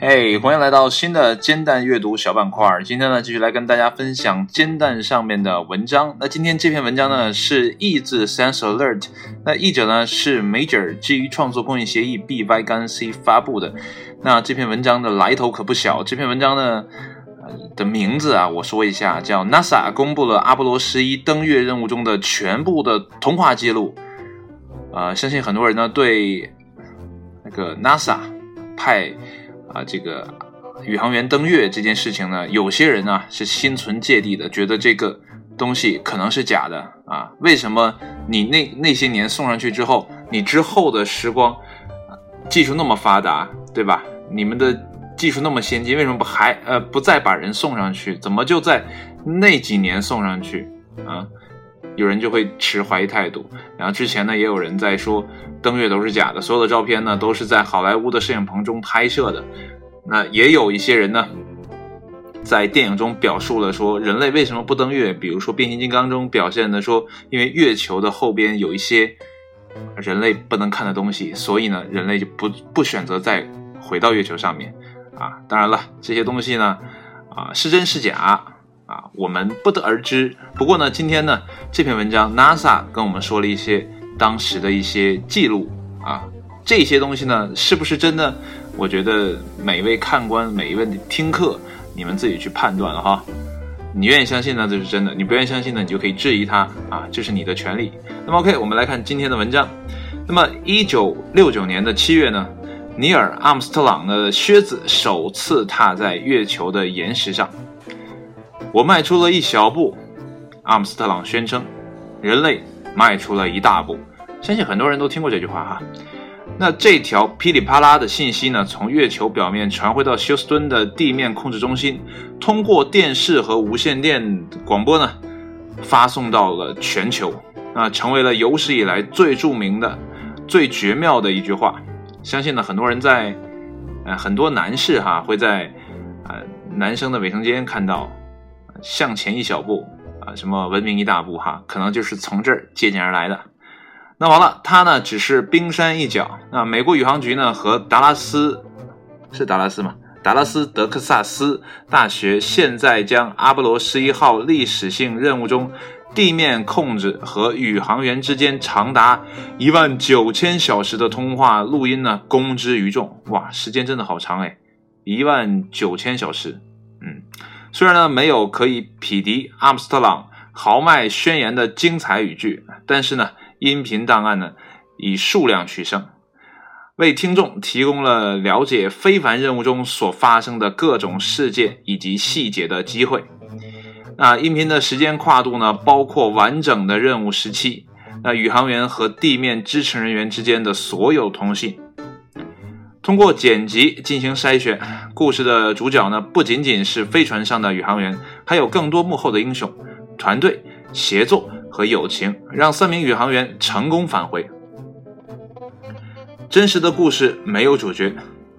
嘿，欢迎来到新的煎蛋阅读小板块。今天呢，继续来跟大家分享煎蛋上面的文章。那今天这篇文章呢，是译自 Sense Alert，那译者呢是 Major，基于创作公益协议 BY 杠 C 发布的。那这篇文章的来头可不小。这篇文章呢的名字啊，我说一下，叫 NASA 公布了阿波罗十一登月任务中的全部的通话记录。啊，相信很多人呢对那个 NASA 派啊这个宇航员登月这件事情呢，有些人呢是心存芥蒂的，觉得这个东西可能是假的啊。为什么你那那些年送上去之后，你之后的时光技术那么发达，对吧？你们的技术那么先进，为什么不还呃不再把人送上去？怎么就在那几年送上去啊？有人就会持怀疑态度，然后之前呢，也有人在说登月都是假的，所有的照片呢都是在好莱坞的摄影棚中拍摄的。那也有一些人呢，在电影中表述了说人类为什么不登月，比如说变形金刚中表现的说，因为月球的后边有一些人类不能看的东西，所以呢，人类就不不选择再回到月球上面。啊，当然了，这些东西呢，啊是真是假？啊，我们不得而知。不过呢，今天呢，这篇文章 NASA 跟我们说了一些当时的一些记录啊，这些东西呢，是不是真的？我觉得每一位看官、每一位听课，你们自己去判断了哈。你愿意相信呢，这是真的；你不愿意相信呢，你就可以质疑它啊，这是你的权利。那么 OK，我们来看今天的文章。那么一九六九年的七月呢，尼尔·阿姆斯特朗的靴子首次踏在月球的岩石上。我迈出了一小步，阿姆斯特朗宣称，人类迈出了一大步。相信很多人都听过这句话哈。那这条噼里啪啦的信息呢，从月球表面传回到休斯敦的地面控制中心，通过电视和无线电广播呢，发送到了全球，啊，成为了有史以来最著名的、最绝妙的一句话。相信呢，很多人在，呃，很多男士哈会在，呃，男生的卫生间看到。向前一小步啊，什么文明一大步哈，可能就是从这儿借鉴而来的。那完了，它呢只是冰山一角。那美国宇航局呢和达拉斯是达拉斯吗？达拉斯德克萨斯大学现在将阿波罗十一号历史性任务中地面控制和宇航员之间长达一万九千小时的通话录音呢公之于众。哇，时间真的好长哎，一万九千小时，嗯。虽然呢没有可以匹敌阿姆斯特朗豪迈宣言的精彩语句，但是呢音频档案呢以数量取胜，为听众提供了了解非凡任务中所发生的各种事件以及细节的机会。那音频的时间跨度呢包括完整的任务时期，那宇航员和地面支持人员之间的所有通信。通过剪辑进行筛选，故事的主角呢不仅仅是飞船上的宇航员，还有更多幕后的英雄、团队协作和友情，让三名宇航员成功返回。真实的故事没有主角，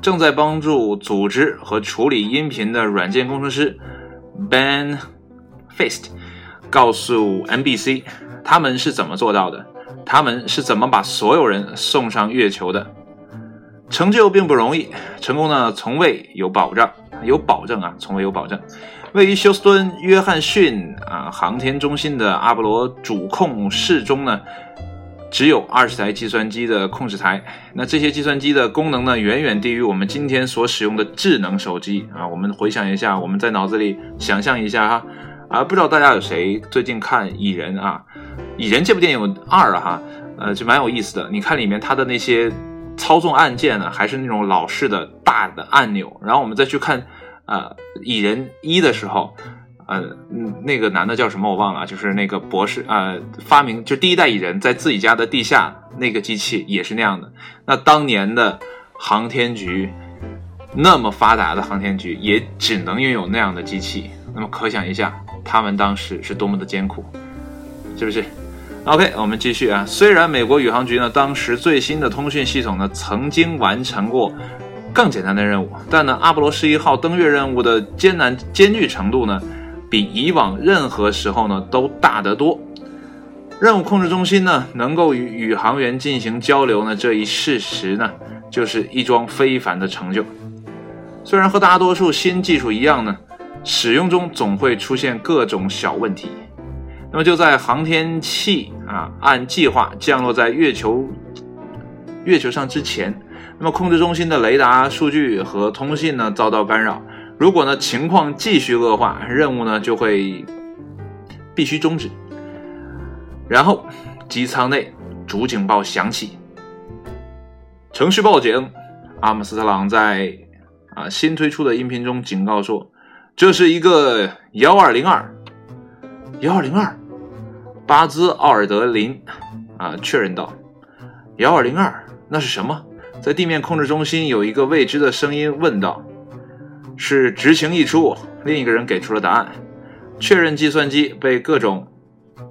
正在帮助组织和处理音频的软件工程师 Ben Feist 告诉 NBC 他们是怎么做到的，他们是怎么把所有人送上月球的。成就并不容易，成功呢从未有保障，有保证啊，从未有保证。位于休斯敦约翰逊啊航天中心的阿波罗主控室中呢，只有二十台计算机的控制台。那这些计算机的功能呢，远远低于我们今天所使用的智能手机啊。我们回想一下，我们在脑子里想象一下哈啊，不知道大家有谁最近看《蚁人》啊？《蚁人》这部电影二哈，呃，就蛮有意思的。你看里面它的那些。操纵按键呢，还是那种老式的大的按钮。然后我们再去看，呃，蚁人一的时候，呃，那个男的叫什么我忘了，就是那个博士，呃，发明就第一代蚁人，在自己家的地下那个机器也是那样的。那当年的航天局，那么发达的航天局，也只能拥有那样的机器。那么可想一下，他们当时是多么的艰苦，是不是？OK，我们继续啊。虽然美国宇航局呢，当时最新的通讯系统呢，曾经完成过更简单的任务，但呢，阿波罗十一号登月任务的艰难艰巨程度呢，比以往任何时候呢都大得多。任务控制中心呢能够与宇航员进行交流呢，这一事实呢就是一桩非凡的成就。虽然和大多数新技术一样呢，使用中总会出现各种小问题。那么就在航天器啊按计划降落在月球月球上之前，那么控制中心的雷达数据和通信呢遭到干扰。如果呢情况继续恶化，任务呢就会必须终止。然后机舱内主警报响起，程序报警。阿姆斯特朗在啊新推出的音频中警告说：“这是一个幺二零二，幺二零二。”巴兹·奥尔德林啊确认道：“幺二零二，那是什么？”在地面控制中心有一个未知的声音问道：“是执行一出。”另一个人给出了答案：“确认计算机被各种。”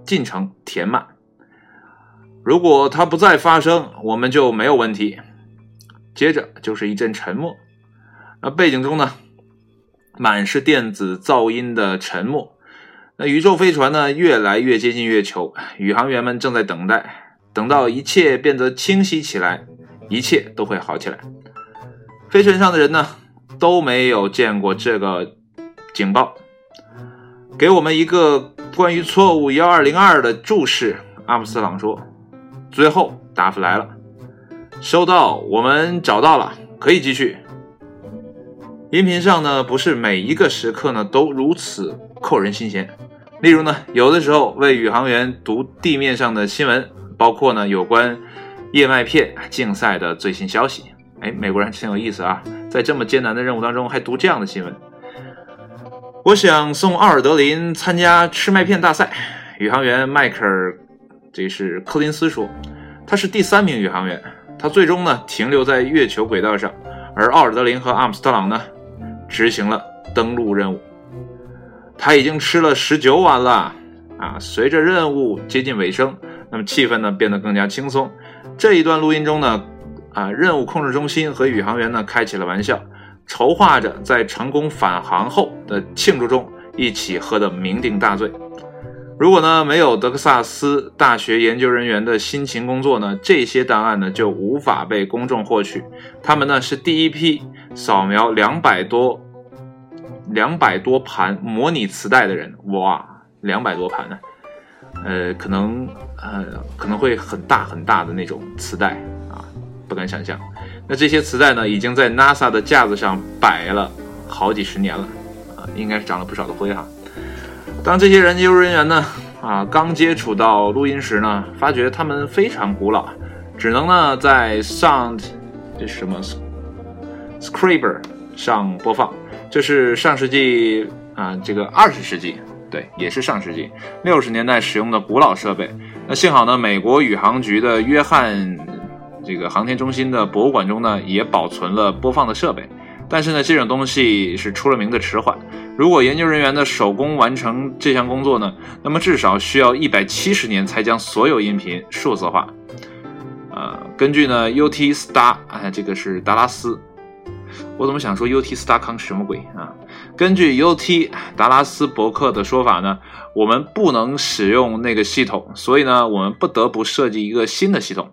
进程填满。如果它不再发生，我们就没有问题。接着就是一阵沉默。那背景中呢，满是电子噪音的沉默。那宇宙飞船呢，越来越接近月球。宇航员们正在等待，等到一切变得清晰起来，一切都会好起来。飞船上的人呢，都没有见过这个警报。给我们一个。关于错误幺二零二的注释，阿姆斯朗说：“最后答复来了，收到，我们找到了，可以继续。”音频上呢，不是每一个时刻呢都如此扣人心弦。例如呢，有的时候为宇航员读地面上的新闻，包括呢有关叶麦片竞赛的最新消息。哎，美国人挺有意思啊，在这么艰难的任务当中还读这样的新闻。我想送奥尔德林参加吃麦片大赛。宇航员迈克尔，这是柯林斯说，他是第三名宇航员。他最终呢停留在月球轨道上，而奥尔德林和阿姆斯特朗呢执行了登陆任务。他已经吃了十九碗了啊！随着任务接近尾声，那么气氛呢变得更加轻松。这一段录音中呢，啊，任务控制中心和宇航员呢开起了玩笑。筹划着在成功返航后的庆祝中一起喝得酩酊大醉。如果呢没有德克萨斯大学研究人员的辛勤工作呢，这些档案呢就无法被公众获取。他们呢是第一批扫描两百多两百多盘模拟磁带的人。哇，两百多盘呢？呃，可能呃可能会很大很大的那种磁带啊，不敢想象。那这些磁带呢，已经在 NASA 的架子上摆了好几十年了，啊，应该是长了不少的灰哈。当这些研究人员呢，啊，刚接触到录音时呢，发觉它们非常古老，只能呢在 Sound 这什么 Scriber 上播放。这是上世纪啊，这个二十世纪，对，也是上世纪六十年代使用的古老设备。那幸好呢，美国宇航局的约翰。这个航天中心的博物馆中呢，也保存了播放的设备，但是呢，这种东西是出了名的迟缓。如果研究人员的手工完成这项工作呢，那么至少需要一百七十年才将所有音频数字化。呃，根据呢 UT Star，哎，这个是达拉斯，我怎么想说 UT Star 康什么鬼啊？根据 UT 达拉斯博客的说法呢，我们不能使用那个系统，所以呢，我们不得不设计一个新的系统。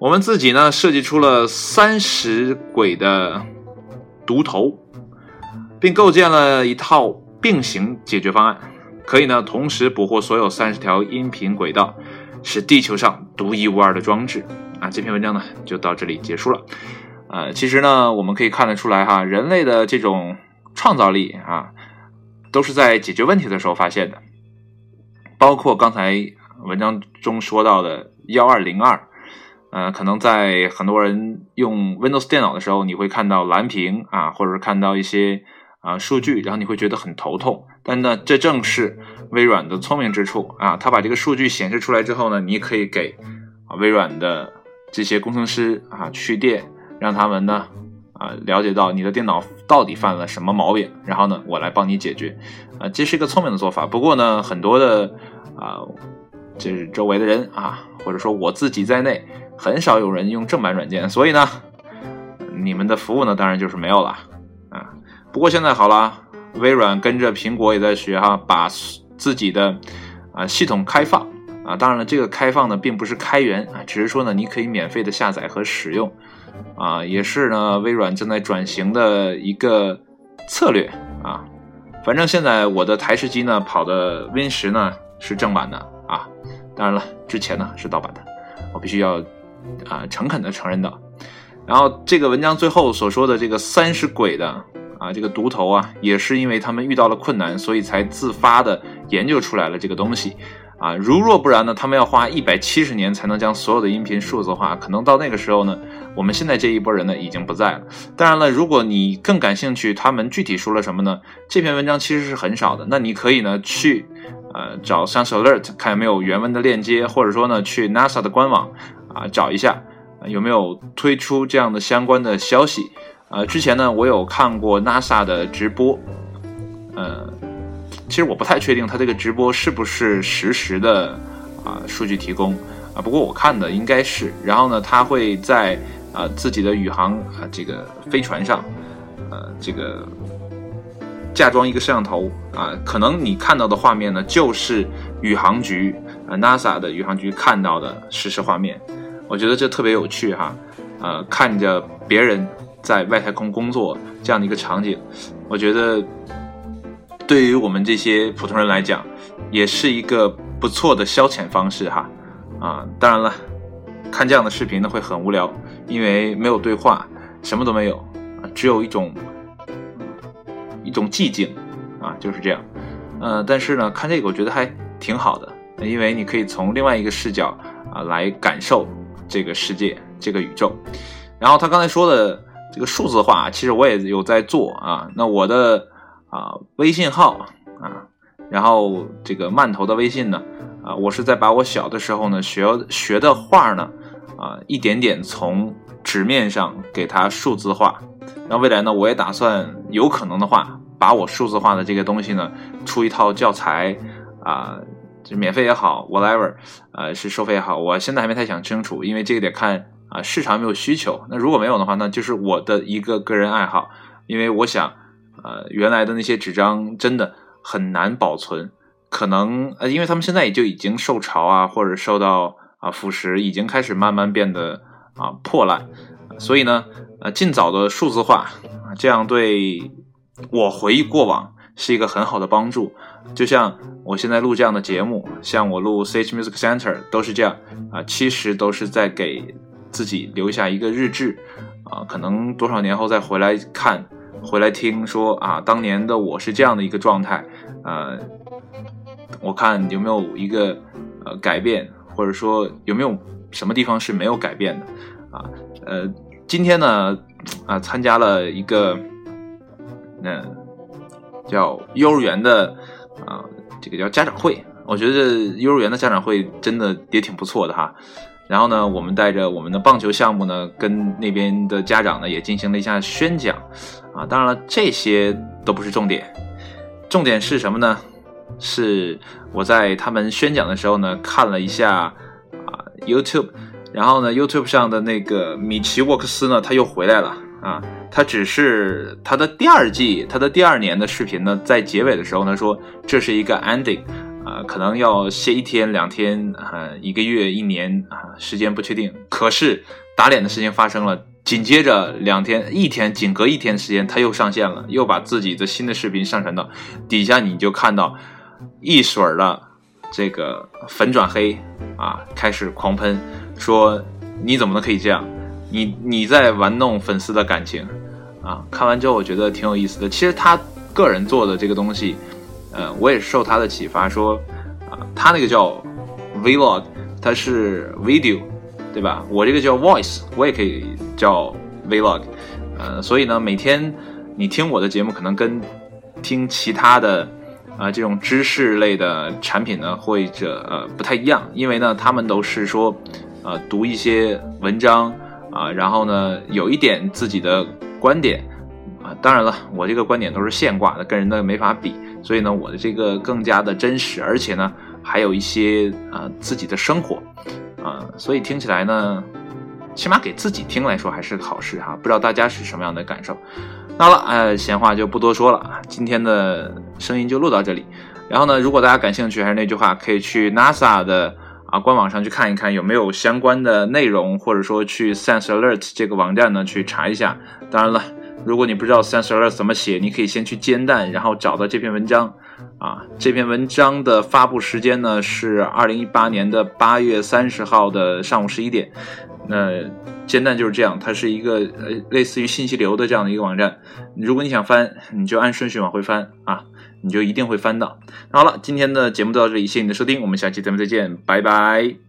我们自己呢设计出了三十轨的读头，并构建了一套并行解决方案，可以呢同时捕获所有三十条音频轨道，是地球上独一无二的装置啊！这篇文章呢就到这里结束了。呃，其实呢我们可以看得出来哈，人类的这种创造力啊，都是在解决问题的时候发现的，包括刚才文章中说到的幺二零二。呃，可能在很多人用 Windows 电脑的时候，你会看到蓝屏啊，或者是看到一些啊数据，然后你会觉得很头痛。但呢，这正是微软的聪明之处啊！它把这个数据显示出来之后呢，你可以给啊微软的这些工程师啊去电，让他们呢啊了解到你的电脑到底犯了什么毛病，然后呢，我来帮你解决。啊，这是一个聪明的做法。不过呢，很多的啊，就是周围的人啊，或者说我自己在内。很少有人用正版软件，所以呢，你们的服务呢，当然就是没有了啊。不过现在好了，微软跟着苹果也在学哈，把自己的啊系统开放啊。当然了，这个开放呢并不是开源啊，只是说呢你可以免费的下载和使用啊，也是呢微软正在转型的一个策略啊。反正现在我的台式机呢跑的 Win 十呢是正版的啊，当然了，之前呢是盗版的，我必须要啊诚恳的承认的。然后这个文章最后所说的这个三十轨的啊，这个独头啊，也是因为他们遇到了困难，所以才自发的研究出来了这个东西啊。如若不然呢，他们要花一百七十年才能将所有的音频数字化，可能到那个时候呢，我们现在这一波人呢已经不在了。当然了，如果你更感兴趣，他们具体说了什么呢？这篇文章其实是很少的，那你可以呢去呃找 Sense Alert 看有没有原文的链接，或者说呢去 NASA 的官网啊找一下。有没有推出这样的相关的消息？呃，之前呢，我有看过 NASA 的直播，呃，其实我不太确定它这个直播是不是实时的啊数据提供啊，不过我看的应该是。然后呢，它会在啊自己的宇航啊这个飞船上，呃，这个架装一个摄像头啊，可能你看到的画面呢，就是宇航局啊 NASA 的宇航局看到的实时画面。我觉得这特别有趣哈，呃，看着别人在外太空工作这样的一个场景，我觉得对于我们这些普通人来讲，也是一个不错的消遣方式哈。啊，当然了，看这样的视频呢会很无聊，因为没有对话，什么都没有，只有一种一种寂静啊，就是这样。呃，但是呢，看这个我觉得还挺好的，因为你可以从另外一个视角啊来感受。这个世界，这个宇宙，然后他刚才说的这个数字化，其实我也有在做啊。那我的啊微信号啊，然后这个慢头的微信呢啊，我是在把我小的时候呢学学的画呢啊，一点点从纸面上给它数字化。那未来呢，我也打算有可能的话，把我数字化的这个东西呢出一套教材啊。就免费也好，whatever，呃，是收费也好，我现在还没太想清楚，因为这个得看啊市场有没有需求。那如果没有的话，那就是我的一个个人爱好，因为我想，呃，原来的那些纸张真的很难保存，可能呃，因为他们现在也就已经受潮啊，或者受到啊腐蚀，已经开始慢慢变得啊破烂，所以呢，呃，尽早的数字化，这样对我回忆过往是一个很好的帮助。就像我现在录这样的节目，像我录 Sage Music Center 都是这样啊，其实都是在给自己留下一个日志啊，可能多少年后再回来看，回来听说啊，当年的我是这样的一个状态，呃，我看有没有一个呃改变，或者说有没有什么地方是没有改变的啊，呃，今天呢啊参加了一个那叫幼儿园的。啊，这个叫家长会，我觉得幼儿园的家长会真的也挺不错的哈。然后呢，我们带着我们的棒球项目呢，跟那边的家长呢也进行了一下宣讲。啊，当然了，这些都不是重点，重点是什么呢？是我在他们宣讲的时候呢，看了一下啊 YouTube，然后呢 YouTube 上的那个米奇沃克斯呢，他又回来了。啊，他只是他的第二季，他的第二年的视频呢，在结尾的时候呢说这是一个 ending，啊，可能要歇一天两天啊，一个月一年啊，时间不确定。可是打脸的事情发生了，紧接着两天一天，仅隔一天时间，他又上线了，又把自己的新的视频上传到底下，你就看到一水儿的这个粉转黑啊，开始狂喷，说你怎么能可以这样？你你在玩弄粉丝的感情，啊，看完之后我觉得挺有意思的。其实他个人做的这个东西，呃，我也是受他的启发，说啊，他那个叫 vlog，它是 video，对吧？我这个叫 voice，我也可以叫 vlog，呃，所以呢，每天你听我的节目，可能跟听其他的啊这种知识类的产品呢，或者呃不太一样，因为呢，他们都是说，呃，读一些文章。啊，然后呢，有一点自己的观点，啊，当然了，我这个观点都是现挂的，跟人的没法比，所以呢，我的这个更加的真实，而且呢，还有一些啊自己的生活，啊，所以听起来呢，起码给自己听来说还是好事哈，不知道大家是什么样的感受。好了，呃，闲话就不多说了，今天的声音就录到这里。然后呢，如果大家感兴趣，还是那句话，可以去 NASA 的啊官网上去看一看有没有相关的内容，或者说去 Sense Alert 这个网站呢去查一下。当然了，如果你不知道 Sanser 2怎么写，你可以先去煎蛋，然后找到这篇文章。啊，这篇文章的发布时间呢是二零一八年的八月三十号的上午十一点。那煎蛋就是这样，它是一个呃类似于信息流的这样的一个网站。如果你想翻，你就按顺序往回翻啊，你就一定会翻到。好了，今天的节目就到这里，谢谢你的收听，我们下期节目再见，拜拜。